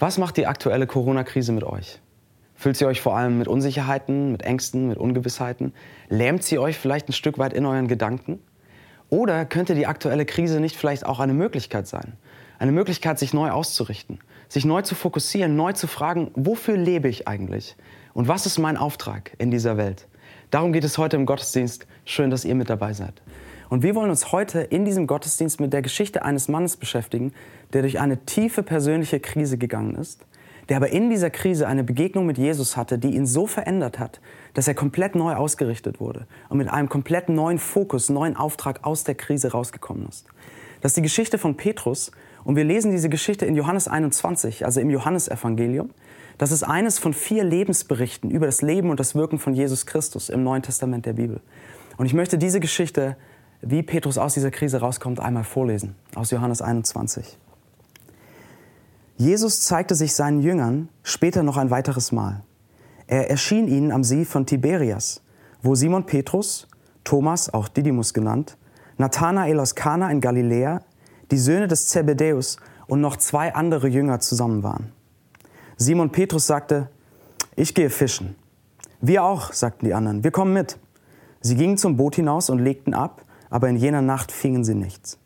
Was macht die aktuelle Corona-Krise mit euch? Füllt sie euch vor allem mit Unsicherheiten, mit Ängsten, mit Ungewissheiten? Lähmt sie euch vielleicht ein Stück weit in euren Gedanken? Oder könnte die aktuelle Krise nicht vielleicht auch eine Möglichkeit sein? Eine Möglichkeit, sich neu auszurichten, sich neu zu fokussieren, neu zu fragen, wofür lebe ich eigentlich? Und was ist mein Auftrag in dieser Welt? Darum geht es heute im Gottesdienst. Schön, dass ihr mit dabei seid. Und wir wollen uns heute in diesem Gottesdienst mit der Geschichte eines Mannes beschäftigen, der durch eine tiefe persönliche Krise gegangen ist, der aber in dieser Krise eine Begegnung mit Jesus hatte, die ihn so verändert hat, dass er komplett neu ausgerichtet wurde und mit einem komplett neuen Fokus, neuen Auftrag aus der Krise rausgekommen ist. Das ist die Geschichte von Petrus und wir lesen diese Geschichte in Johannes 21, also im Johannesevangelium. Das ist eines von vier Lebensberichten über das Leben und das Wirken von Jesus Christus im Neuen Testament der Bibel. Und ich möchte diese Geschichte wie Petrus aus dieser Krise rauskommt, einmal vorlesen aus Johannes 21. Jesus zeigte sich seinen Jüngern später noch ein weiteres Mal. Er erschien ihnen am See von Tiberias, wo Simon Petrus, Thomas, auch Didymus genannt, Nathanael aus Kana in Galiläa, die Söhne des Zebedäus und noch zwei andere Jünger zusammen waren. Simon Petrus sagte, ich gehe fischen. Wir auch, sagten die anderen, wir kommen mit. Sie gingen zum Boot hinaus und legten ab, aber in jener Nacht fingen sie nichts.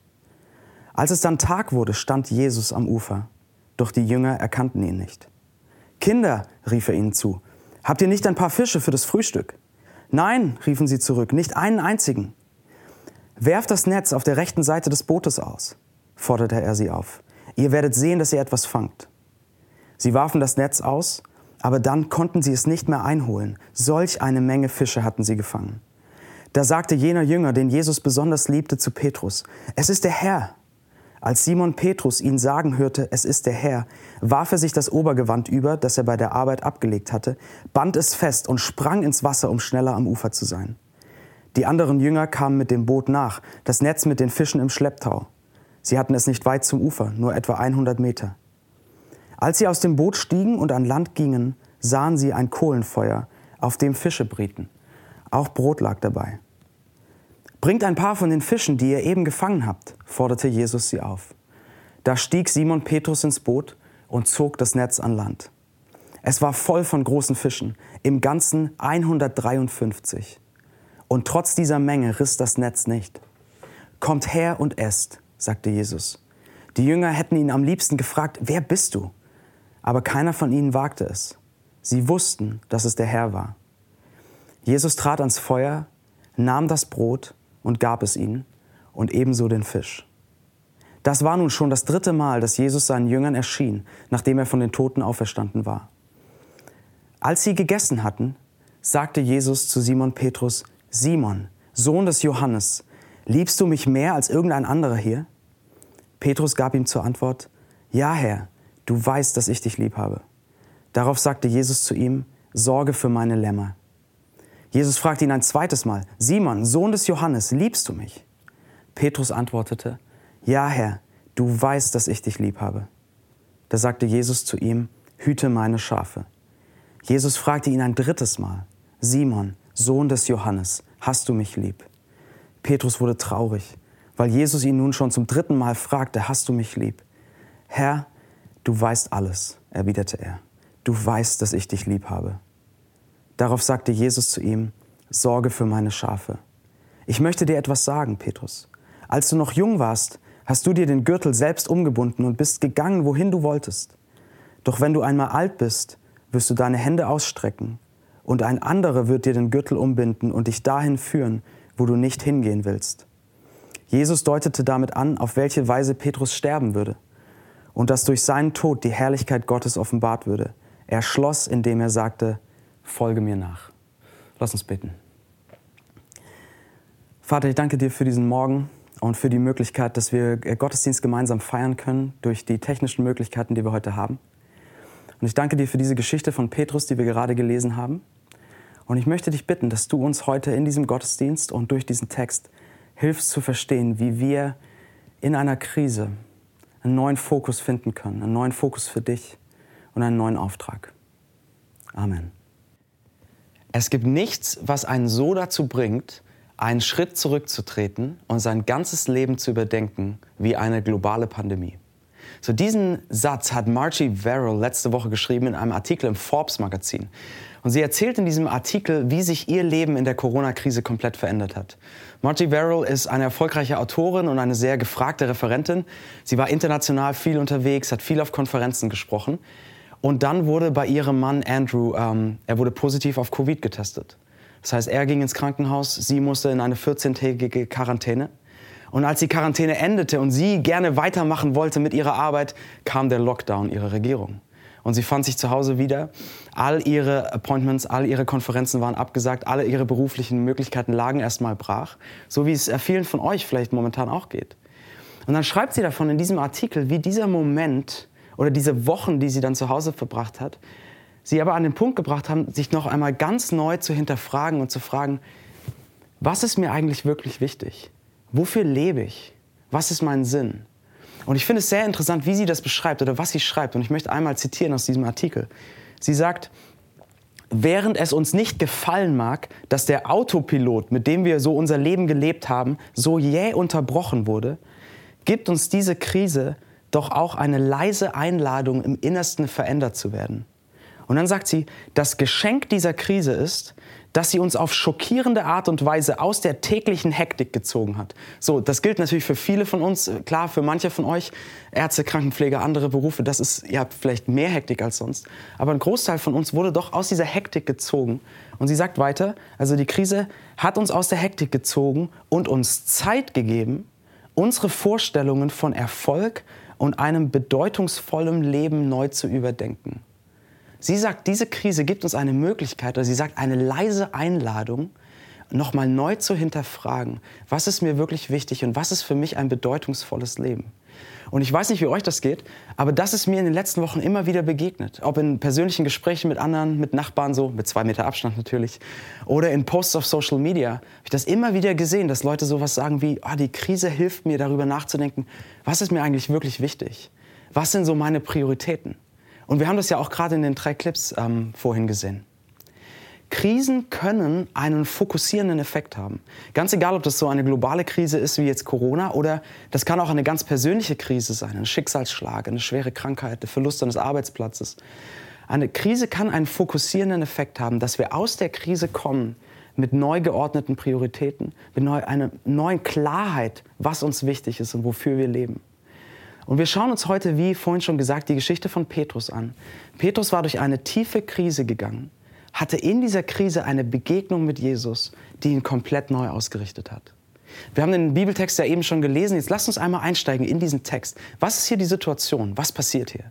Als es dann Tag wurde, stand Jesus am Ufer, doch die Jünger erkannten ihn nicht. Kinder, rief er ihnen zu, habt ihr nicht ein paar Fische für das Frühstück? Nein, riefen sie zurück, nicht einen einzigen. Werft das Netz auf der rechten Seite des Bootes aus, forderte er sie auf. Ihr werdet sehen, dass ihr etwas fangt. Sie warfen das Netz aus, aber dann konnten sie es nicht mehr einholen. Solch eine Menge Fische hatten sie gefangen. Da sagte jener Jünger, den Jesus besonders liebte, zu Petrus, es ist der Herr. Als Simon Petrus ihn sagen hörte, es ist der Herr, warf er sich das Obergewand über, das er bei der Arbeit abgelegt hatte, band es fest und sprang ins Wasser, um schneller am Ufer zu sein. Die anderen Jünger kamen mit dem Boot nach, das Netz mit den Fischen im Schlepptau. Sie hatten es nicht weit zum Ufer, nur etwa 100 Meter. Als sie aus dem Boot stiegen und an Land gingen, sahen sie ein Kohlenfeuer, auf dem Fische brieten. Auch Brot lag dabei. Bringt ein paar von den Fischen, die ihr eben gefangen habt, forderte Jesus sie auf. Da stieg Simon Petrus ins Boot und zog das Netz an Land. Es war voll von großen Fischen, im Ganzen 153. Und trotz dieser Menge riss das Netz nicht. Kommt her und esst, sagte Jesus. Die Jünger hätten ihn am liebsten gefragt, wer bist du? Aber keiner von ihnen wagte es. Sie wussten, dass es der Herr war. Jesus trat ans Feuer, nahm das Brot und gab es ihnen und ebenso den Fisch. Das war nun schon das dritte Mal, dass Jesus seinen Jüngern erschien, nachdem er von den Toten auferstanden war. Als sie gegessen hatten, sagte Jesus zu Simon Petrus, Simon, Sohn des Johannes, liebst du mich mehr als irgendein anderer hier? Petrus gab ihm zur Antwort, Ja, Herr, du weißt, dass ich dich lieb habe. Darauf sagte Jesus zu ihm, Sorge für meine Lämmer. Jesus fragte ihn ein zweites Mal, Simon, Sohn des Johannes, liebst du mich? Petrus antwortete, Ja, Herr, du weißt, dass ich dich lieb habe. Da sagte Jesus zu ihm, Hüte meine Schafe. Jesus fragte ihn ein drittes Mal, Simon, Sohn des Johannes, hast du mich lieb? Petrus wurde traurig, weil Jesus ihn nun schon zum dritten Mal fragte, hast du mich lieb? Herr, du weißt alles, erwiderte er. Du weißt, dass ich dich lieb habe. Darauf sagte Jesus zu ihm, Sorge für meine Schafe. Ich möchte dir etwas sagen, Petrus. Als du noch jung warst, hast du dir den Gürtel selbst umgebunden und bist gegangen, wohin du wolltest. Doch wenn du einmal alt bist, wirst du deine Hände ausstrecken, und ein anderer wird dir den Gürtel umbinden und dich dahin führen, wo du nicht hingehen willst. Jesus deutete damit an, auf welche Weise Petrus sterben würde und dass durch seinen Tod die Herrlichkeit Gottes offenbart würde. Er schloss, indem er sagte, folge mir nach. Lass uns beten. Vater, ich danke dir für diesen Morgen und für die Möglichkeit, dass wir Gottesdienst gemeinsam feiern können durch die technischen Möglichkeiten, die wir heute haben. Und ich danke dir für diese Geschichte von Petrus, die wir gerade gelesen haben. Und ich möchte dich bitten, dass du uns heute in diesem Gottesdienst und durch diesen Text hilfst zu verstehen, wie wir in einer Krise einen neuen Fokus finden können, einen neuen Fokus für dich und einen neuen Auftrag. Amen. Es gibt nichts, was einen so dazu bringt, einen Schritt zurückzutreten und sein ganzes Leben zu überdenken, wie eine globale Pandemie. So diesen Satz hat Margie Verrill letzte Woche geschrieben in einem Artikel im Forbes Magazin. Und sie erzählt in diesem Artikel, wie sich ihr Leben in der Corona-Krise komplett verändert hat. Margie Verrill ist eine erfolgreiche Autorin und eine sehr gefragte Referentin. Sie war international viel unterwegs, hat viel auf Konferenzen gesprochen. Und dann wurde bei ihrem Mann Andrew, ähm, er wurde positiv auf Covid getestet. Das heißt, er ging ins Krankenhaus, sie musste in eine 14-tägige Quarantäne. Und als die Quarantäne endete und sie gerne weitermachen wollte mit ihrer Arbeit, kam der Lockdown ihrer Regierung. Und sie fand sich zu Hause wieder. All ihre Appointments, all ihre Konferenzen waren abgesagt, alle ihre beruflichen Möglichkeiten lagen erstmal brach, so wie es vielen von euch vielleicht momentan auch geht. Und dann schreibt sie davon in diesem Artikel, wie dieser Moment oder diese Wochen, die sie dann zu Hause verbracht hat, sie aber an den Punkt gebracht haben, sich noch einmal ganz neu zu hinterfragen und zu fragen, was ist mir eigentlich wirklich wichtig? Wofür lebe ich? Was ist mein Sinn? Und ich finde es sehr interessant, wie sie das beschreibt oder was sie schreibt. Und ich möchte einmal zitieren aus diesem Artikel. Sie sagt, während es uns nicht gefallen mag, dass der Autopilot, mit dem wir so unser Leben gelebt haben, so jäh unterbrochen wurde, gibt uns diese Krise doch auch eine leise Einladung, im Innersten verändert zu werden. Und dann sagt sie, das Geschenk dieser Krise ist, dass sie uns auf schockierende Art und Weise aus der täglichen Hektik gezogen hat. So, das gilt natürlich für viele von uns, klar, für manche von euch, Ärzte, Krankenpfleger, andere Berufe, das ist, ihr habt vielleicht mehr Hektik als sonst. Aber ein Großteil von uns wurde doch aus dieser Hektik gezogen. Und sie sagt weiter, also die Krise hat uns aus der Hektik gezogen und uns Zeit gegeben, unsere Vorstellungen von Erfolg und einem bedeutungsvollen Leben neu zu überdenken. Sie sagt, diese Krise gibt uns eine Möglichkeit, oder sie sagt eine leise Einladung, nochmal neu zu hinterfragen, was ist mir wirklich wichtig und was ist für mich ein bedeutungsvolles Leben. Und ich weiß nicht, wie euch das geht, aber das ist mir in den letzten Wochen immer wieder begegnet. Ob in persönlichen Gesprächen mit anderen, mit Nachbarn so, mit zwei Meter Abstand natürlich, oder in Posts auf Social Media, habe ich das immer wieder gesehen, dass Leute sowas sagen wie, oh, die Krise hilft mir darüber nachzudenken, was ist mir eigentlich wirklich wichtig? Was sind so meine Prioritäten? Und wir haben das ja auch gerade in den drei Clips ähm, vorhin gesehen. Krisen können einen fokussierenden Effekt haben. Ganz egal, ob das so eine globale Krise ist wie jetzt Corona oder das kann auch eine ganz persönliche Krise sein, ein Schicksalsschlag, eine schwere Krankheit, der Verlust eines Arbeitsplatzes. Eine Krise kann einen fokussierenden Effekt haben, dass wir aus der Krise kommen mit neu geordneten Prioritäten, mit neu, einer neuen Klarheit, was uns wichtig ist und wofür wir leben. Und wir schauen uns heute, wie vorhin schon gesagt, die Geschichte von Petrus an. Petrus war durch eine tiefe Krise gegangen, hatte in dieser Krise eine Begegnung mit Jesus, die ihn komplett neu ausgerichtet hat. Wir haben den Bibeltext ja eben schon gelesen. Jetzt lasst uns einmal einsteigen in diesen Text. Was ist hier die Situation? Was passiert hier?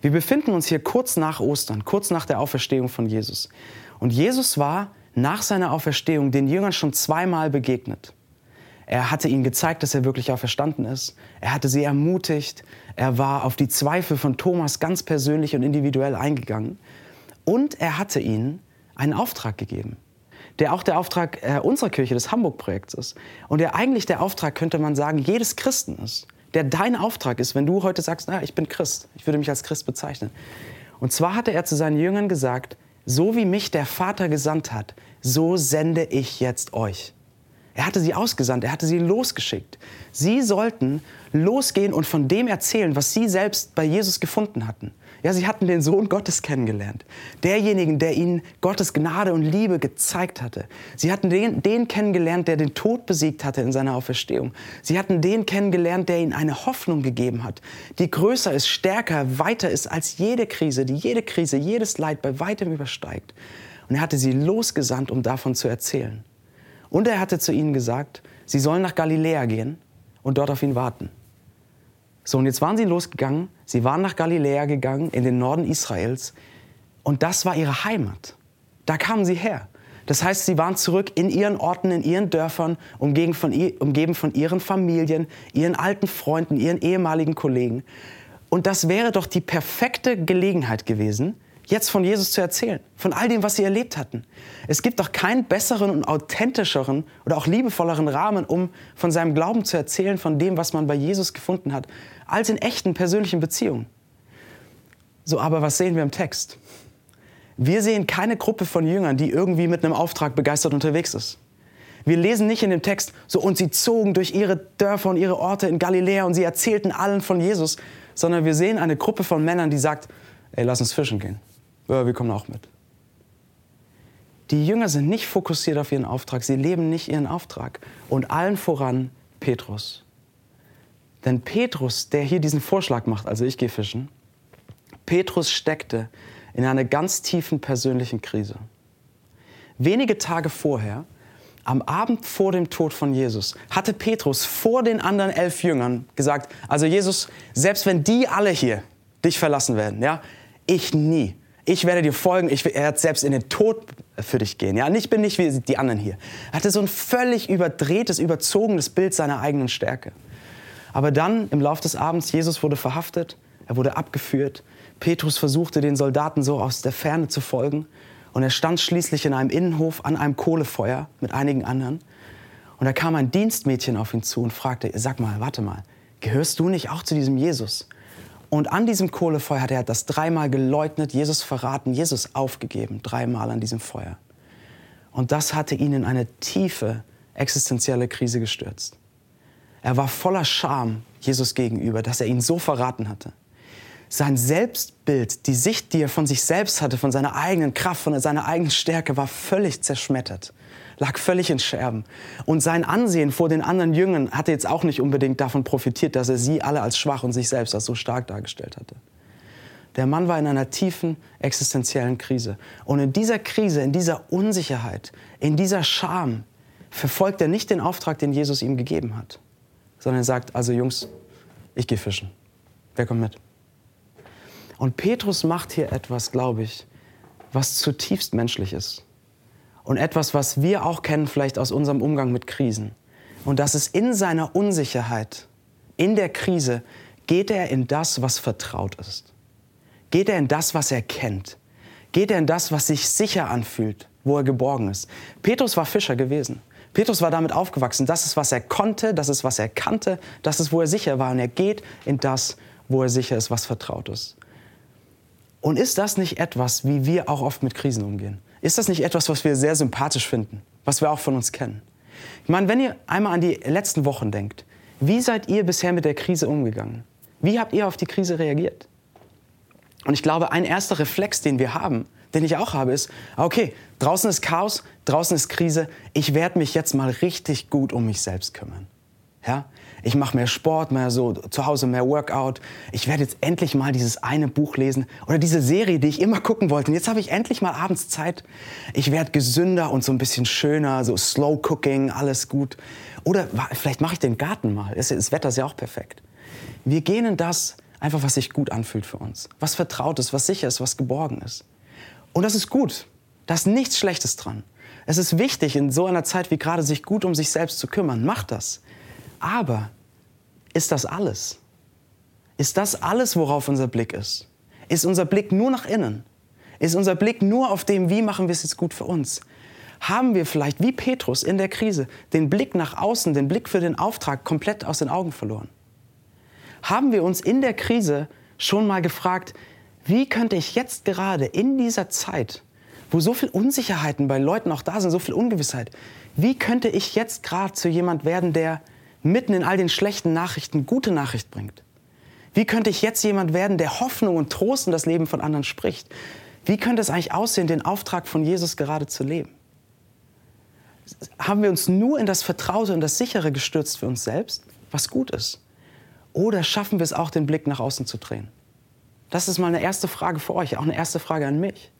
Wir befinden uns hier kurz nach Ostern, kurz nach der Auferstehung von Jesus. Und Jesus war nach seiner Auferstehung den Jüngern schon zweimal begegnet. Er hatte ihnen gezeigt, dass er wirklich auferstanden ist. Er hatte sie ermutigt. Er war auf die Zweifel von Thomas ganz persönlich und individuell eingegangen. Und er hatte ihnen einen Auftrag gegeben, der auch der Auftrag äh, unserer Kirche, des Hamburg-Projekts ist. Und der eigentlich der Auftrag, könnte man sagen, jedes Christen ist. Der dein Auftrag ist, wenn du heute sagst, na, ich bin Christ, ich würde mich als Christ bezeichnen. Und zwar hatte er zu seinen Jüngern gesagt, so wie mich der Vater gesandt hat, so sende ich jetzt euch. Er hatte sie ausgesandt, er hatte sie losgeschickt. Sie sollten losgehen und von dem erzählen, was sie selbst bei Jesus gefunden hatten. Ja, sie hatten den Sohn Gottes kennengelernt. Derjenigen, der ihnen Gottes Gnade und Liebe gezeigt hatte. Sie hatten den, den kennengelernt, der den Tod besiegt hatte in seiner Auferstehung. Sie hatten den kennengelernt, der ihnen eine Hoffnung gegeben hat, die größer ist, stärker, weiter ist als jede Krise, die jede Krise, jedes Leid bei weitem übersteigt. Und er hatte sie losgesandt, um davon zu erzählen. Und er hatte zu ihnen gesagt, sie sollen nach Galiläa gehen und dort auf ihn warten. So, und jetzt waren sie losgegangen, sie waren nach Galiläa gegangen, in den Norden Israels, und das war ihre Heimat. Da kamen sie her. Das heißt, sie waren zurück in ihren Orten, in ihren Dörfern, umgeben von, ihren Familien, ihren alten Freunden, ihren ehemaligen Kollegen. Und das wäre doch die perfekte Gelegenheit gewesen, jetzt von Jesus zu erzählen, von all dem, was sie erlebt hatten. Es gibt doch keinen besseren und authentischeren oder auch liebevolleren Rahmen, um von seinem Glauben zu erzählen, von dem, was man bei Jesus gefunden hat, als in echten persönlichen Beziehungen. So, aber was sehen wir im Text? Wir sehen keine Gruppe von Jüngern, die irgendwie mit einem Auftrag begeistert unterwegs ist. Wir lesen nicht in dem Text so und sie zogen durch ihre Dörfer und ihre Orte in Galiläa und sie erzählten allen von Jesus, sondern wir sehen eine Gruppe von Männern, die sagt, ey, lass uns fischen gehen. Ja, wir kommen auch mit. Die Jünger sind nicht fokussiert auf ihren Auftrag, sie leben nicht ihren Auftrag. Und allen voran Petrus. Denn Petrus, der hier diesen Vorschlag macht, also ich gehe fischen, Petrus steckte in einer ganz tiefen persönlichen Krise. Wenige Tage vorher, am Abend vor dem Tod von Jesus, hatte Petrus vor den anderen elf Jüngern gesagt, also Jesus, selbst wenn die alle hier dich verlassen werden, ja, ich nie. Ich werde dir folgen, ich werde selbst in den Tod für dich gehen. Ja, ich bin nicht wie die anderen hier. Er hatte so ein völlig überdrehtes, überzogenes Bild seiner eigenen Stärke. Aber dann, im Laufe des Abends, Jesus wurde verhaftet, er wurde abgeführt. Petrus versuchte den Soldaten so aus der Ferne zu folgen. Und er stand schließlich in einem Innenhof an einem Kohlefeuer mit einigen anderen. Und da kam ein Dienstmädchen auf ihn zu und fragte, sag mal, warte mal, gehörst du nicht auch zu diesem Jesus? Und an diesem Kohlefeuer hat er das dreimal geleugnet, Jesus verraten, Jesus aufgegeben, dreimal an diesem Feuer. Und das hatte ihn in eine tiefe existenzielle Krise gestürzt. Er war voller Scham Jesus gegenüber, dass er ihn so verraten hatte. Sein Selbstbild, die Sicht, die er von sich selbst hatte, von seiner eigenen Kraft, von seiner eigenen Stärke, war völlig zerschmettert, lag völlig in Scherben. Und sein Ansehen vor den anderen Jüngern hatte jetzt auch nicht unbedingt davon profitiert, dass er sie alle als schwach und sich selbst als so stark dargestellt hatte. Der Mann war in einer tiefen existenziellen Krise. Und in dieser Krise, in dieser Unsicherheit, in dieser Scham verfolgt er nicht den Auftrag, den Jesus ihm gegeben hat sondern er sagt, also Jungs, ich gehe fischen. Wer kommt mit? Und Petrus macht hier etwas, glaube ich, was zutiefst menschlich ist. Und etwas, was wir auch kennen vielleicht aus unserem Umgang mit Krisen. Und das ist in seiner Unsicherheit, in der Krise, geht er in das, was vertraut ist. Geht er in das, was er kennt. Geht er in das, was sich sicher anfühlt, wo er geborgen ist. Petrus war Fischer gewesen. Petrus war damit aufgewachsen. Das ist, was er konnte, das ist, was er kannte, das ist, wo er sicher war. Und er geht in das, wo er sicher ist, was vertraut ist. Und ist das nicht etwas, wie wir auch oft mit Krisen umgehen? Ist das nicht etwas, was wir sehr sympathisch finden, was wir auch von uns kennen? Ich meine, wenn ihr einmal an die letzten Wochen denkt, wie seid ihr bisher mit der Krise umgegangen? Wie habt ihr auf die Krise reagiert? Und ich glaube, ein erster Reflex, den wir haben, den ich auch habe, ist, okay, draußen ist Chaos, draußen ist Krise, ich werde mich jetzt mal richtig gut um mich selbst kümmern. Ja? Ich mache mehr Sport, mehr so zu Hause mehr Workout. Ich werde jetzt endlich mal dieses eine Buch lesen oder diese Serie, die ich immer gucken wollte. Und jetzt habe ich endlich mal abends Zeit. Ich werde gesünder und so ein bisschen schöner, so Slow Cooking, alles gut. Oder vielleicht mache ich den Garten mal. Das Wetter ist ja auch perfekt. Wir gehen in das einfach, was sich gut anfühlt für uns, was vertraut ist, was sicher ist, was geborgen ist. Und das ist gut. Da ist nichts Schlechtes dran. Es ist wichtig, in so einer Zeit wie gerade sich gut um sich selbst zu kümmern. Macht das. Aber ist das alles? Ist das alles, worauf unser Blick ist? Ist unser Blick nur nach innen? Ist unser Blick nur auf dem, wie machen wir es jetzt gut für uns? Haben wir vielleicht, wie Petrus in der Krise, den Blick nach außen, den Blick für den Auftrag komplett aus den Augen verloren? Haben wir uns in der Krise schon mal gefragt, wie könnte ich jetzt gerade in dieser Zeit, wo so viel Unsicherheiten bei Leuten auch da sind, so viel Ungewissheit, wie könnte ich jetzt gerade zu jemand werden, der mitten in all den schlechten Nachrichten gute Nachricht bringt? Wie könnte ich jetzt jemand werden, der Hoffnung und Trost in das Leben von anderen spricht? Wie könnte es eigentlich aussehen, den Auftrag von Jesus gerade zu leben? Haben wir uns nur in das Vertraute und das Sichere gestürzt für uns selbst, was gut ist? Oder schaffen wir es auch, den Blick nach außen zu drehen? Das ist mal eine erste Frage für euch, auch eine erste Frage an mich.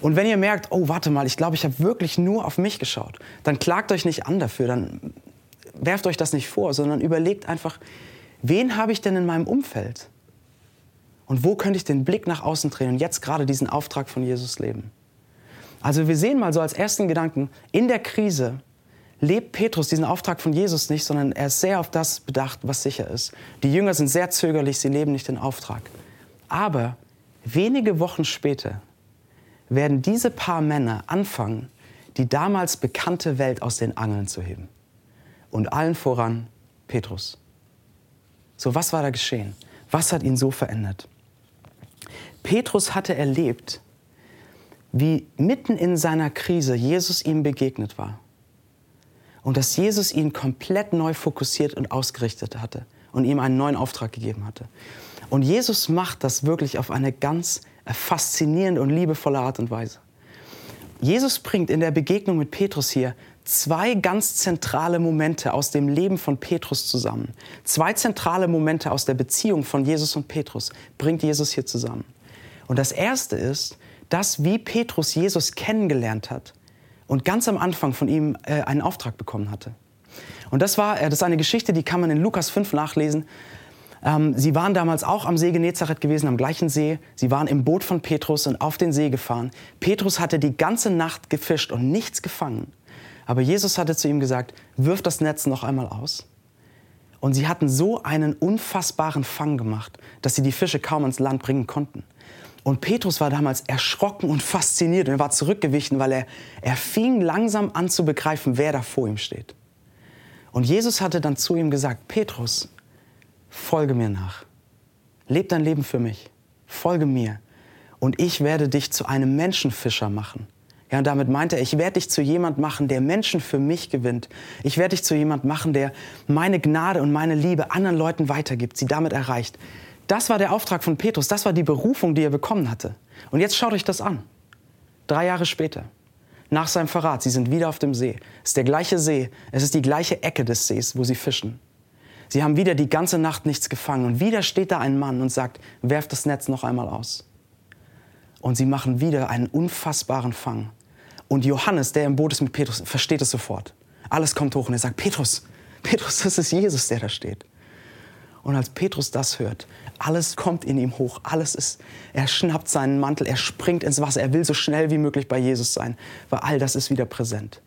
Und wenn ihr merkt, oh, warte mal, ich glaube, ich habe wirklich nur auf mich geschaut, dann klagt euch nicht an dafür, dann werft euch das nicht vor, sondern überlegt einfach, wen habe ich denn in meinem Umfeld? Und wo könnte ich den Blick nach außen drehen und jetzt gerade diesen Auftrag von Jesus leben? Also wir sehen mal so als ersten Gedanken, in der Krise lebt Petrus diesen Auftrag von Jesus nicht, sondern er ist sehr auf das bedacht, was sicher ist. Die Jünger sind sehr zögerlich, sie leben nicht den Auftrag. Aber wenige Wochen später werden diese paar Männer anfangen, die damals bekannte Welt aus den Angeln zu heben. Und allen voran Petrus. So, was war da geschehen? Was hat ihn so verändert? Petrus hatte erlebt, wie mitten in seiner Krise Jesus ihm begegnet war. Und dass Jesus ihn komplett neu fokussiert und ausgerichtet hatte und ihm einen neuen Auftrag gegeben hatte. Und Jesus macht das wirklich auf eine ganz faszinierende und liebevolle Art und Weise. Jesus bringt in der Begegnung mit Petrus hier zwei ganz zentrale Momente aus dem Leben von Petrus zusammen. Zwei zentrale Momente aus der Beziehung von Jesus und Petrus bringt Jesus hier zusammen. Und das erste ist, dass wie Petrus Jesus kennengelernt hat und ganz am Anfang von ihm äh, einen Auftrag bekommen hatte. Und das war, äh, das ist eine Geschichte, die kann man in Lukas 5 nachlesen. Ähm, sie waren damals auch am See Genezareth gewesen, am gleichen See. Sie waren im Boot von Petrus und auf den See gefahren. Petrus hatte die ganze Nacht gefischt und nichts gefangen. Aber Jesus hatte zu ihm gesagt, wirf das Netz noch einmal aus. Und sie hatten so einen unfassbaren Fang gemacht, dass sie die Fische kaum ans Land bringen konnten. Und Petrus war damals erschrocken und fasziniert und er war zurückgewichen, weil er, er fing langsam an zu begreifen, wer da vor ihm steht. Und Jesus hatte dann zu ihm gesagt, Petrus, folge mir nach. Leb dein Leben für mich. Folge mir. Und ich werde dich zu einem Menschenfischer machen. Ja, und damit meinte er, ich werde dich zu jemand machen, der Menschen für mich gewinnt. Ich werde dich zu jemand machen, der meine Gnade und meine Liebe anderen Leuten weitergibt, sie damit erreicht. Das war der Auftrag von Petrus, das war die Berufung, die er bekommen hatte. Und jetzt schaut euch das an. Drei Jahre später, nach seinem Verrat, sie sind wieder auf dem See. Es ist der gleiche See, es ist die gleiche Ecke des Sees, wo sie fischen. Sie haben wieder die ganze Nacht nichts gefangen und wieder steht da ein Mann und sagt, werft das Netz noch einmal aus. Und sie machen wieder einen unfassbaren Fang. Und Johannes, der im Boot ist mit Petrus, versteht es sofort. Alles kommt hoch und er sagt, Petrus, Petrus, das ist Jesus, der da steht. Und als Petrus das hört, alles kommt in ihm hoch, alles ist, er schnappt seinen Mantel, er springt ins Wasser, er will so schnell wie möglich bei Jesus sein, weil all das ist wieder präsent.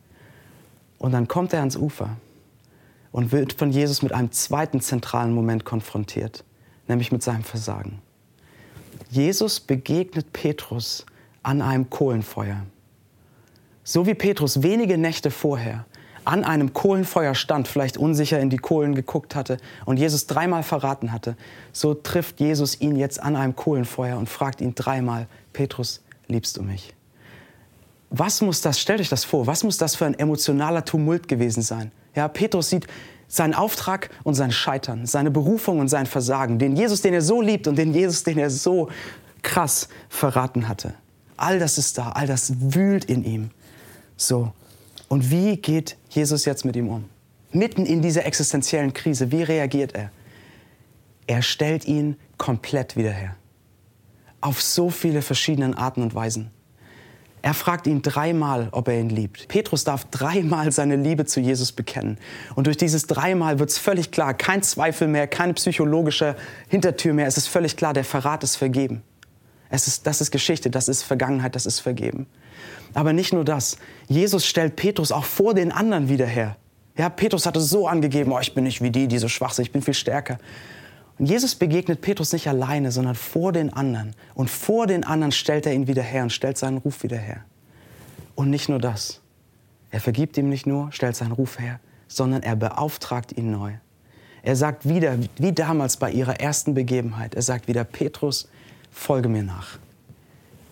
Und dann kommt er ans Ufer und wird von Jesus mit einem zweiten zentralen Moment konfrontiert, nämlich mit seinem Versagen. Jesus begegnet Petrus an einem Kohlenfeuer. So wie Petrus wenige Nächte vorher an einem Kohlenfeuer stand, vielleicht unsicher in die Kohlen geguckt hatte und Jesus dreimal verraten hatte, so trifft Jesus ihn jetzt an einem Kohlenfeuer und fragt ihn dreimal, Petrus, liebst du mich? Was muss das, stellt euch das vor, was muss das für ein emotionaler Tumult gewesen sein? Ja, Petrus sieht seinen Auftrag und sein Scheitern, seine Berufung und sein Versagen, den Jesus, den er so liebt und den Jesus, den er so krass verraten hatte. All das ist da, all das wühlt in ihm. So. Und wie geht Jesus jetzt mit ihm um? Mitten in dieser existenziellen Krise, wie reagiert er? Er stellt ihn komplett wieder her. Auf so viele verschiedene Arten und Weisen. Er fragt ihn dreimal, ob er ihn liebt. Petrus darf dreimal seine Liebe zu Jesus bekennen. Und durch dieses dreimal wird es völlig klar, kein Zweifel mehr, keine psychologische Hintertür mehr. Es ist völlig klar, der Verrat ist vergeben. Es ist, das ist Geschichte, das ist Vergangenheit, das ist vergeben. Aber nicht nur das. Jesus stellt Petrus auch vor den anderen wieder her. Ja, Petrus hatte so angegeben, oh, ich bin nicht wie die, die so schwach sind, ich bin viel stärker. Jesus begegnet Petrus nicht alleine, sondern vor den anderen. Und vor den anderen stellt er ihn wieder her und stellt seinen Ruf wieder her. Und nicht nur das. Er vergibt ihm nicht nur, stellt seinen Ruf her, sondern er beauftragt ihn neu. Er sagt wieder, wie damals bei ihrer ersten Begebenheit, er sagt wieder, Petrus, folge mir nach.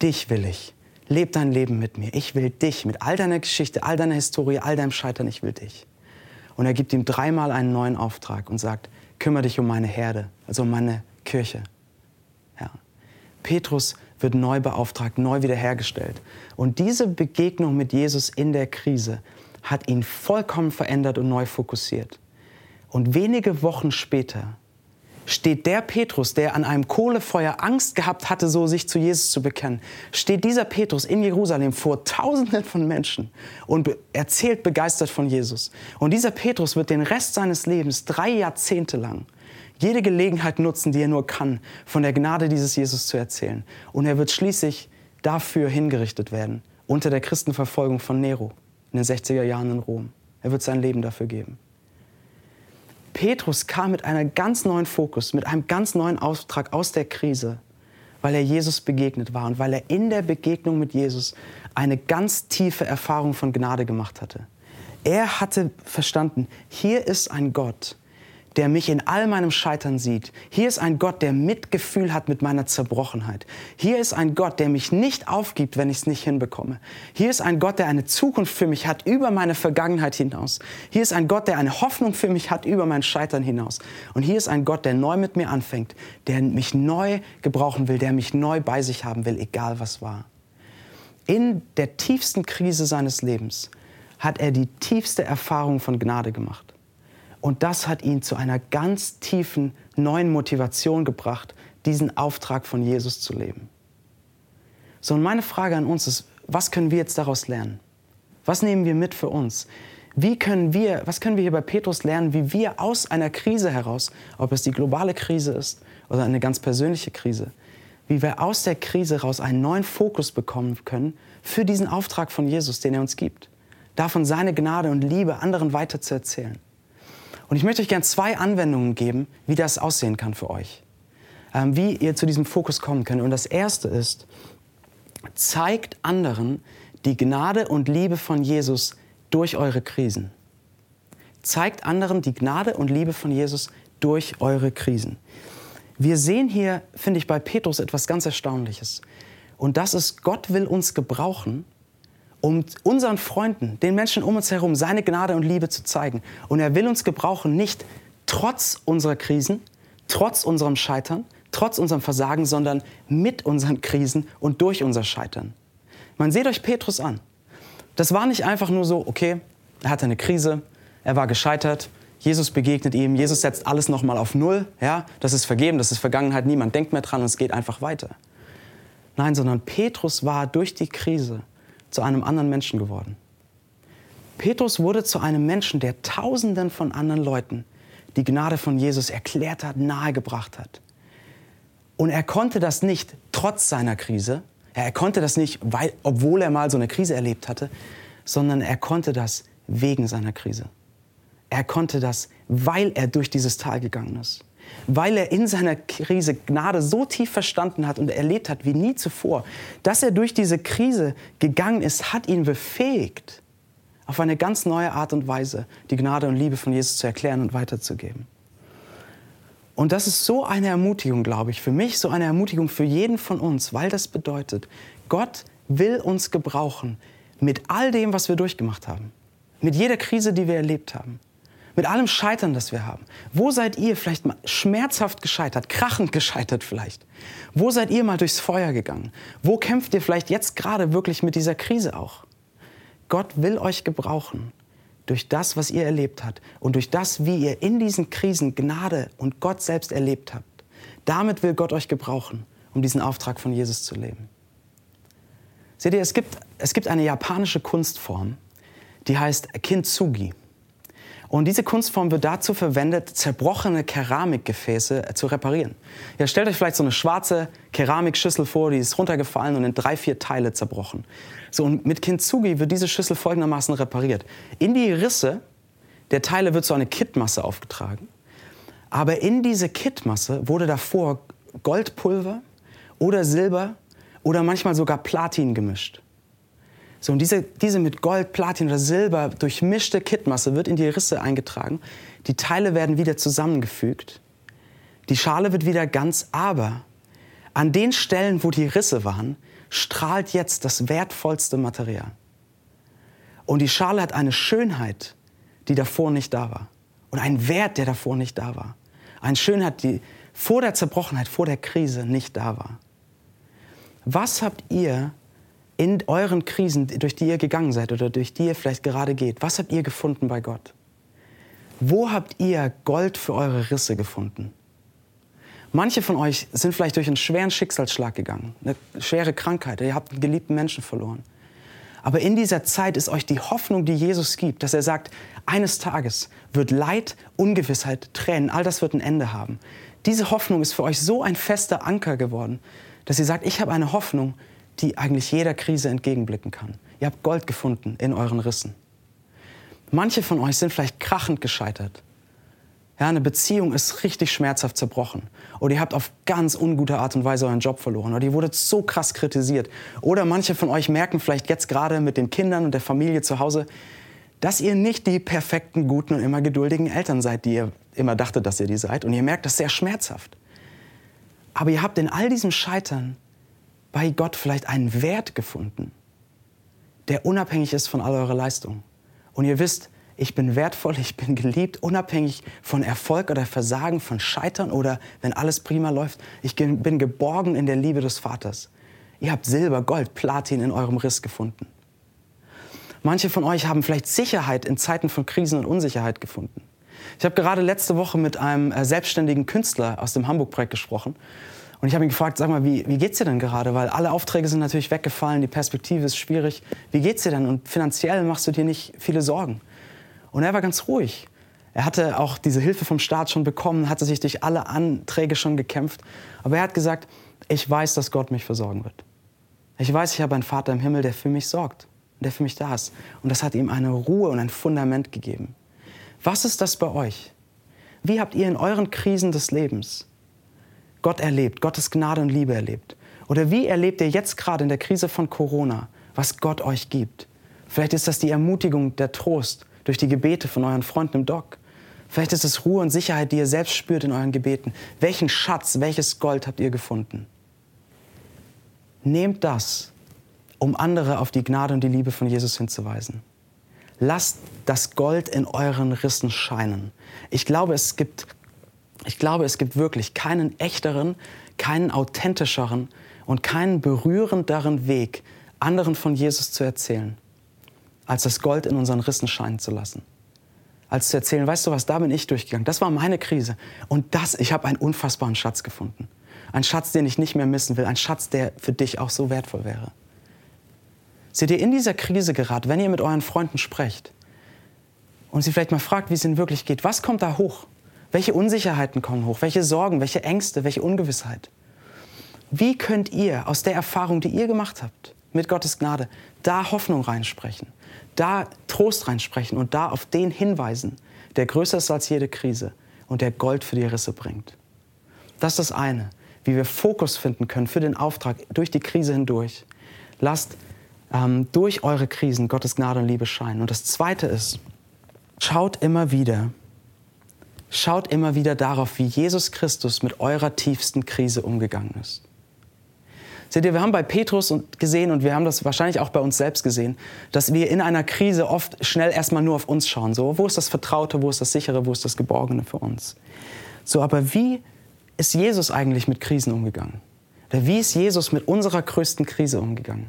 Dich will ich. Leb dein Leben mit mir. Ich will dich mit all deiner Geschichte, all deiner Historie, all deinem Scheitern. Ich will dich. Und er gibt ihm dreimal einen neuen Auftrag und sagt, kümmere dich um meine Herde, also um meine Kirche. Ja. Petrus wird neu beauftragt, neu wiederhergestellt. Und diese Begegnung mit Jesus in der Krise hat ihn vollkommen verändert und neu fokussiert. Und wenige Wochen später steht der Petrus, der an einem Kohlefeuer Angst gehabt hatte, so sich zu Jesus zu bekennen, steht dieser Petrus in Jerusalem vor Tausenden von Menschen und erzählt begeistert von Jesus. Und dieser Petrus wird den Rest seines Lebens, drei Jahrzehnte lang, jede Gelegenheit nutzen, die er nur kann, von der Gnade dieses Jesus zu erzählen. Und er wird schließlich dafür hingerichtet werden, unter der Christenverfolgung von Nero in den 60er Jahren in Rom. Er wird sein Leben dafür geben. Petrus kam mit einem ganz neuen Fokus, mit einem ganz neuen Auftrag aus der Krise, weil er Jesus begegnet war und weil er in der Begegnung mit Jesus eine ganz tiefe Erfahrung von Gnade gemacht hatte. Er hatte verstanden, hier ist ein Gott, der mich in all meinem Scheitern sieht. Hier ist ein Gott, der Mitgefühl hat mit meiner Zerbrochenheit. Hier ist ein Gott, der mich nicht aufgibt, wenn ich es nicht hinbekomme. Hier ist ein Gott, der eine Zukunft für mich hat über meine Vergangenheit hinaus. Hier ist ein Gott, der eine Hoffnung für mich hat über mein Scheitern hinaus. Und hier ist ein Gott, der neu mit mir anfängt, der mich neu gebrauchen will, der mich neu bei sich haben will, egal was war. In der tiefsten Krise seines Lebens hat er die tiefste Erfahrung von Gnade gemacht. Und das hat ihn zu einer ganz tiefen neuen Motivation gebracht, diesen Auftrag von Jesus zu leben. So, und meine Frage an uns ist, was können wir jetzt daraus lernen? Was nehmen wir mit für uns? Wie können wir, was können wir hier bei Petrus lernen, wie wir aus einer Krise heraus, ob es die globale Krise ist oder eine ganz persönliche Krise, wie wir aus der Krise heraus einen neuen Fokus bekommen können für diesen Auftrag von Jesus, den er uns gibt. Davon seine Gnade und Liebe anderen weiter zu erzählen. Und ich möchte euch gerne zwei Anwendungen geben, wie das aussehen kann für euch. Ähm, wie ihr zu diesem Fokus kommen könnt. Und das erste ist, zeigt anderen die Gnade und Liebe von Jesus durch eure Krisen. Zeigt anderen die Gnade und Liebe von Jesus durch eure Krisen. Wir sehen hier, finde ich, bei Petrus etwas ganz Erstaunliches. Und das ist, Gott will uns gebrauchen, um unseren Freunden, den Menschen um uns herum, seine Gnade und Liebe zu zeigen. Und er will uns gebrauchen, nicht trotz unserer Krisen, trotz unserem Scheitern, trotz unserem Versagen, sondern mit unseren Krisen und durch unser Scheitern. Man seht euch Petrus an. Das war nicht einfach nur so, okay, er hatte eine Krise, er war gescheitert, Jesus begegnet ihm, Jesus setzt alles nochmal auf Null, ja, das ist vergeben, das ist Vergangenheit, niemand denkt mehr dran und es geht einfach weiter. Nein, sondern Petrus war durch die Krise zu einem anderen Menschen geworden. Petrus wurde zu einem Menschen, der Tausenden von anderen Leuten die Gnade von Jesus erklärt hat, nahegebracht hat. Und er konnte das nicht trotz seiner Krise, er konnte das nicht, weil, obwohl er mal so eine Krise erlebt hatte, sondern er konnte das wegen seiner Krise. Er konnte das, weil er durch dieses Tal gegangen ist weil er in seiner Krise Gnade so tief verstanden hat und erlebt hat wie nie zuvor. Dass er durch diese Krise gegangen ist, hat ihn befähigt, auf eine ganz neue Art und Weise die Gnade und Liebe von Jesus zu erklären und weiterzugeben. Und das ist so eine Ermutigung, glaube ich, für mich, so eine Ermutigung für jeden von uns, weil das bedeutet, Gott will uns gebrauchen mit all dem, was wir durchgemacht haben, mit jeder Krise, die wir erlebt haben mit allem Scheitern, das wir haben. Wo seid ihr vielleicht mal schmerzhaft gescheitert, krachend gescheitert vielleicht? Wo seid ihr mal durchs Feuer gegangen? Wo kämpft ihr vielleicht jetzt gerade wirklich mit dieser Krise auch? Gott will euch gebrauchen durch das, was ihr erlebt habt und durch das, wie ihr in diesen Krisen Gnade und Gott selbst erlebt habt. Damit will Gott euch gebrauchen, um diesen Auftrag von Jesus zu leben. Seht ihr, es gibt, es gibt eine japanische Kunstform, die heißt Kintsugi. Und diese Kunstform wird dazu verwendet, zerbrochene Keramikgefäße äh, zu reparieren. Ja, stellt euch vielleicht so eine schwarze Keramikschüssel vor, die ist runtergefallen und in drei, vier Teile zerbrochen. So, und mit Kintsugi wird diese Schüssel folgendermaßen repariert. In die Risse der Teile wird so eine Kittmasse aufgetragen. Aber in diese Kittmasse wurde davor Goldpulver oder Silber oder manchmal sogar Platin gemischt. So, und diese, diese mit Gold, Platin oder Silber durchmischte Kittmasse wird in die Risse eingetragen. Die Teile werden wieder zusammengefügt. Die Schale wird wieder ganz, aber an den Stellen, wo die Risse waren, strahlt jetzt das wertvollste Material. Und die Schale hat eine Schönheit, die davor nicht da war. Und einen Wert, der davor nicht da war. Eine Schönheit, die vor der Zerbrochenheit, vor der Krise nicht da war. Was habt ihr in euren Krisen, durch die ihr gegangen seid oder durch die ihr vielleicht gerade geht, was habt ihr gefunden bei Gott? Wo habt ihr Gold für eure Risse gefunden? Manche von euch sind vielleicht durch einen schweren Schicksalsschlag gegangen, eine schwere Krankheit, ihr habt einen geliebten Menschen verloren. Aber in dieser Zeit ist euch die Hoffnung, die Jesus gibt, dass er sagt, eines Tages wird Leid, Ungewissheit, Tränen, all das wird ein Ende haben. Diese Hoffnung ist für euch so ein fester Anker geworden, dass ihr sagt, ich habe eine Hoffnung, die eigentlich jeder Krise entgegenblicken kann. Ihr habt Gold gefunden in euren Rissen. Manche von euch sind vielleicht krachend gescheitert. Ja, eine Beziehung ist richtig schmerzhaft zerbrochen. Oder ihr habt auf ganz ungute Art und Weise euren Job verloren. Oder ihr wurdet so krass kritisiert. Oder manche von euch merken vielleicht jetzt gerade mit den Kindern und der Familie zu Hause, dass ihr nicht die perfekten, guten und immer geduldigen Eltern seid, die ihr immer dachtet, dass ihr die seid. Und ihr merkt das sehr schmerzhaft. Aber ihr habt in all diesem Scheitern bei Gott vielleicht einen Wert gefunden, der unabhängig ist von all eurer Leistung. Und ihr wisst, ich bin wertvoll, ich bin geliebt, unabhängig von Erfolg oder Versagen, von Scheitern oder wenn alles prima läuft. Ich bin geborgen in der Liebe des Vaters. Ihr habt Silber, Gold, Platin in eurem Riss gefunden. Manche von euch haben vielleicht Sicherheit in Zeiten von Krisen und Unsicherheit gefunden. Ich habe gerade letzte Woche mit einem äh, selbstständigen Künstler aus dem Hamburg-Projekt gesprochen. Und ich habe ihn gefragt, sag mal, wie, wie geht's dir denn gerade? Weil alle Aufträge sind natürlich weggefallen, die Perspektive ist schwierig. Wie geht's dir denn? Und finanziell machst du dir nicht viele Sorgen. Und er war ganz ruhig. Er hatte auch diese Hilfe vom Staat schon bekommen, hatte sich durch alle Anträge schon gekämpft. Aber er hat gesagt, ich weiß, dass Gott mich versorgen wird. Ich weiß, ich habe einen Vater im Himmel, der für mich sorgt, der für mich da ist. Und das hat ihm eine Ruhe und ein Fundament gegeben. Was ist das bei euch? Wie habt ihr in euren Krisen des Lebens Gott erlebt, Gottes Gnade und Liebe erlebt? Oder wie erlebt ihr jetzt gerade in der Krise von Corona, was Gott euch gibt? Vielleicht ist das die Ermutigung, der Trost, durch die Gebete von euren Freunden im Dock. Vielleicht ist es Ruhe und Sicherheit, die ihr selbst spürt in euren Gebeten. Welchen Schatz, welches Gold habt ihr gefunden? Nehmt das, um andere auf die Gnade und die Liebe von Jesus hinzuweisen. Lasst das Gold in euren Rissen scheinen. Ich glaube, es gibt, ich glaube, es gibt wirklich keinen echteren, keinen authentischeren und keinen berührenderen Weg, anderen von Jesus zu erzählen als das Gold in unseren Rissen scheinen zu lassen. Als zu erzählen, weißt du was, da bin ich durchgegangen. Das war meine Krise. Und das, ich habe einen unfassbaren Schatz gefunden. Ein Schatz, den ich nicht mehr missen will. Ein Schatz, der für dich auch so wertvoll wäre. Seht ihr in dieser Krise gerade, wenn ihr mit euren Freunden sprecht und sie vielleicht mal fragt, wie es ihnen wirklich geht, was kommt da hoch? Welche Unsicherheiten kommen hoch? Welche Sorgen, welche Ängste, welche Ungewissheit? Wie könnt ihr aus der Erfahrung, die ihr gemacht habt, mit Gottes Gnade, da Hoffnung reinsprechen? da Trost reinsprechen und da auf den hinweisen, der größer ist als jede Krise und der Gold für die Risse bringt. Das ist das eine, wie wir Fokus finden können für den Auftrag durch die Krise hindurch. Lasst ähm, durch eure Krisen Gottes Gnade und Liebe scheinen. Und das zweite ist, schaut immer wieder, schaut immer wieder darauf, wie Jesus Christus mit eurer tiefsten Krise umgegangen ist. Seht ihr, wir haben bei Petrus gesehen und wir haben das wahrscheinlich auch bei uns selbst gesehen, dass wir in einer Krise oft schnell erstmal nur auf uns schauen. So, wo ist das Vertraute, wo ist das Sichere, wo ist das Geborgene für uns? So, aber wie ist Jesus eigentlich mit Krisen umgegangen? Oder wie ist Jesus mit unserer größten Krise umgegangen?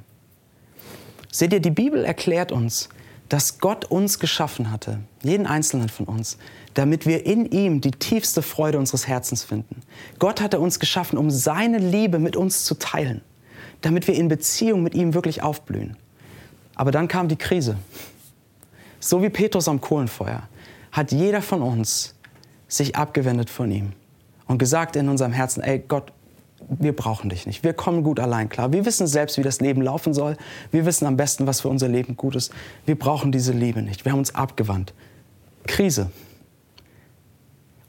Seht ihr, die Bibel erklärt uns, dass Gott uns geschaffen hatte, jeden einzelnen von uns, damit wir in ihm die tiefste Freude unseres Herzens finden. Gott hatte uns geschaffen, um seine Liebe mit uns zu teilen damit wir in Beziehung mit ihm wirklich aufblühen. Aber dann kam die Krise. So wie Petrus am Kohlenfeuer hat jeder von uns sich abgewendet von ihm und gesagt in unserem Herzen, ey Gott, wir brauchen dich nicht. Wir kommen gut allein klar. Wir wissen selbst, wie das Leben laufen soll. Wir wissen am besten, was für unser Leben gut ist. Wir brauchen diese Liebe nicht. Wir haben uns abgewandt. Krise.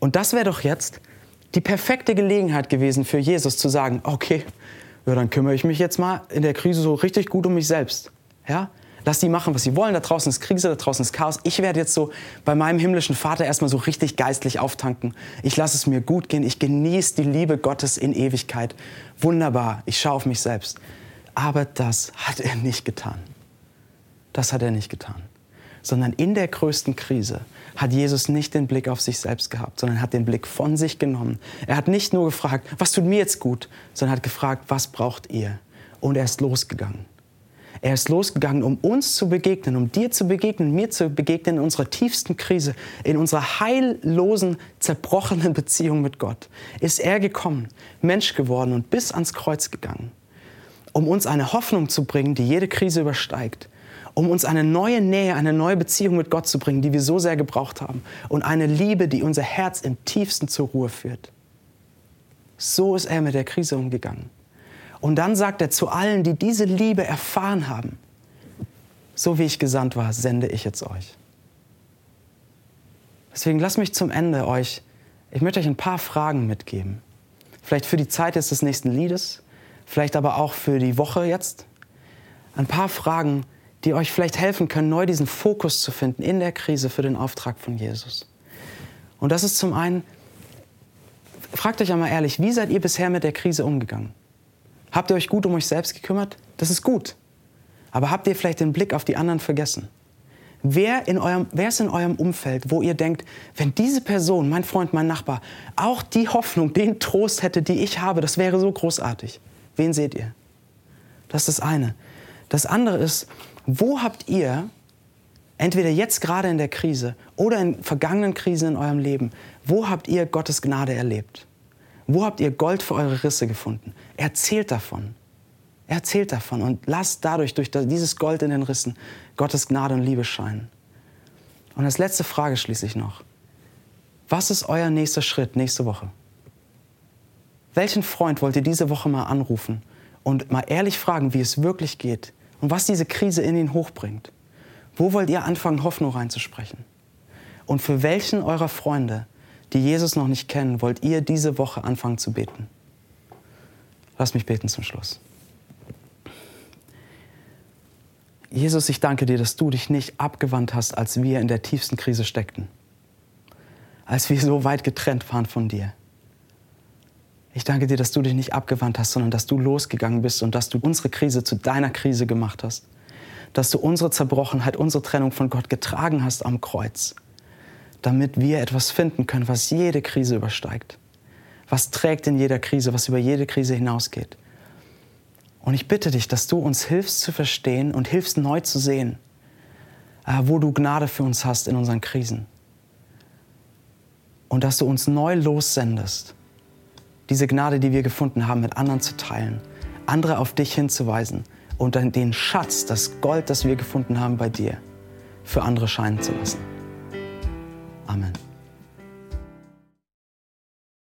Und das wäre doch jetzt die perfekte Gelegenheit gewesen für Jesus zu sagen, okay, ja, dann kümmere ich mich jetzt mal in der Krise so richtig gut um mich selbst. Ja? Lass die machen, was sie wollen. Da draußen ist Krise, da draußen ist Chaos. Ich werde jetzt so bei meinem himmlischen Vater erstmal so richtig geistlich auftanken. Ich lasse es mir gut gehen. Ich genieße die Liebe Gottes in Ewigkeit. Wunderbar. Ich schaue auf mich selbst. Aber das hat er nicht getan. Das hat er nicht getan sondern in der größten Krise hat Jesus nicht den Blick auf sich selbst gehabt, sondern hat den Blick von sich genommen. Er hat nicht nur gefragt, was tut mir jetzt gut, sondern hat gefragt, was braucht ihr? Und er ist losgegangen. Er ist losgegangen, um uns zu begegnen, um dir zu begegnen, mir zu begegnen in unserer tiefsten Krise, in unserer heillosen, zerbrochenen Beziehung mit Gott. Ist er gekommen, Mensch geworden und bis ans Kreuz gegangen, um uns eine Hoffnung zu bringen, die jede Krise übersteigt um uns eine neue Nähe, eine neue Beziehung mit Gott zu bringen, die wir so sehr gebraucht haben. Und eine Liebe, die unser Herz im tiefsten zur Ruhe führt. So ist er mit der Krise umgegangen. Und dann sagt er zu allen, die diese Liebe erfahren haben, so wie ich gesandt war, sende ich jetzt euch. Deswegen lasst mich zum Ende euch, ich möchte euch ein paar Fragen mitgeben. Vielleicht für die Zeit des nächsten Liedes, vielleicht aber auch für die Woche jetzt. Ein paar Fragen, die euch vielleicht helfen können, neu diesen Fokus zu finden in der Krise für den Auftrag von Jesus. Und das ist zum einen, fragt euch einmal ehrlich, wie seid ihr bisher mit der Krise umgegangen? Habt ihr euch gut um euch selbst gekümmert? Das ist gut. Aber habt ihr vielleicht den Blick auf die anderen vergessen? Wer, in eurem, wer ist in eurem Umfeld, wo ihr denkt, wenn diese Person, mein Freund, mein Nachbar, auch die Hoffnung, den Trost hätte, die ich habe, das wäre so großartig? Wen seht ihr? Das ist das eine. Das andere ist, wo habt ihr, entweder jetzt gerade in der Krise oder in vergangenen Krisen in eurem Leben, wo habt ihr Gottes Gnade erlebt? Wo habt ihr Gold für eure Risse gefunden? Erzählt davon. Erzählt davon und lasst dadurch, durch dieses Gold in den Rissen, Gottes Gnade und Liebe scheinen. Und als letzte Frage schließlich noch. Was ist euer nächster Schritt nächste Woche? Welchen Freund wollt ihr diese Woche mal anrufen und mal ehrlich fragen, wie es wirklich geht und was diese Krise in ihn hochbringt? Wo wollt ihr anfangen, Hoffnung reinzusprechen? Und für welchen eurer Freunde, die Jesus noch nicht kennen, wollt ihr diese Woche anfangen zu beten? Lass mich beten zum Schluss. Jesus, ich danke dir, dass du dich nicht abgewandt hast, als wir in der tiefsten Krise steckten, als wir so weit getrennt waren von dir. Ich danke dir, dass du dich nicht abgewandt hast, sondern dass du losgegangen bist und dass du unsere Krise zu deiner Krise gemacht hast. Dass du unsere Zerbrochenheit, unsere Trennung von Gott getragen hast am Kreuz, damit wir etwas finden können, was jede Krise übersteigt. Was trägt in jeder Krise, was über jede Krise hinausgeht. Und ich bitte dich, dass du uns hilfst zu verstehen und hilfst neu zu sehen, äh, wo du Gnade für uns hast in unseren Krisen. Und dass du uns neu lossendest, diese Gnade, die wir gefunden haben, mit anderen zu teilen, andere auf dich hinzuweisen und dann den Schatz, das Gold, das wir gefunden haben bei dir, für andere scheinen zu lassen. Amen.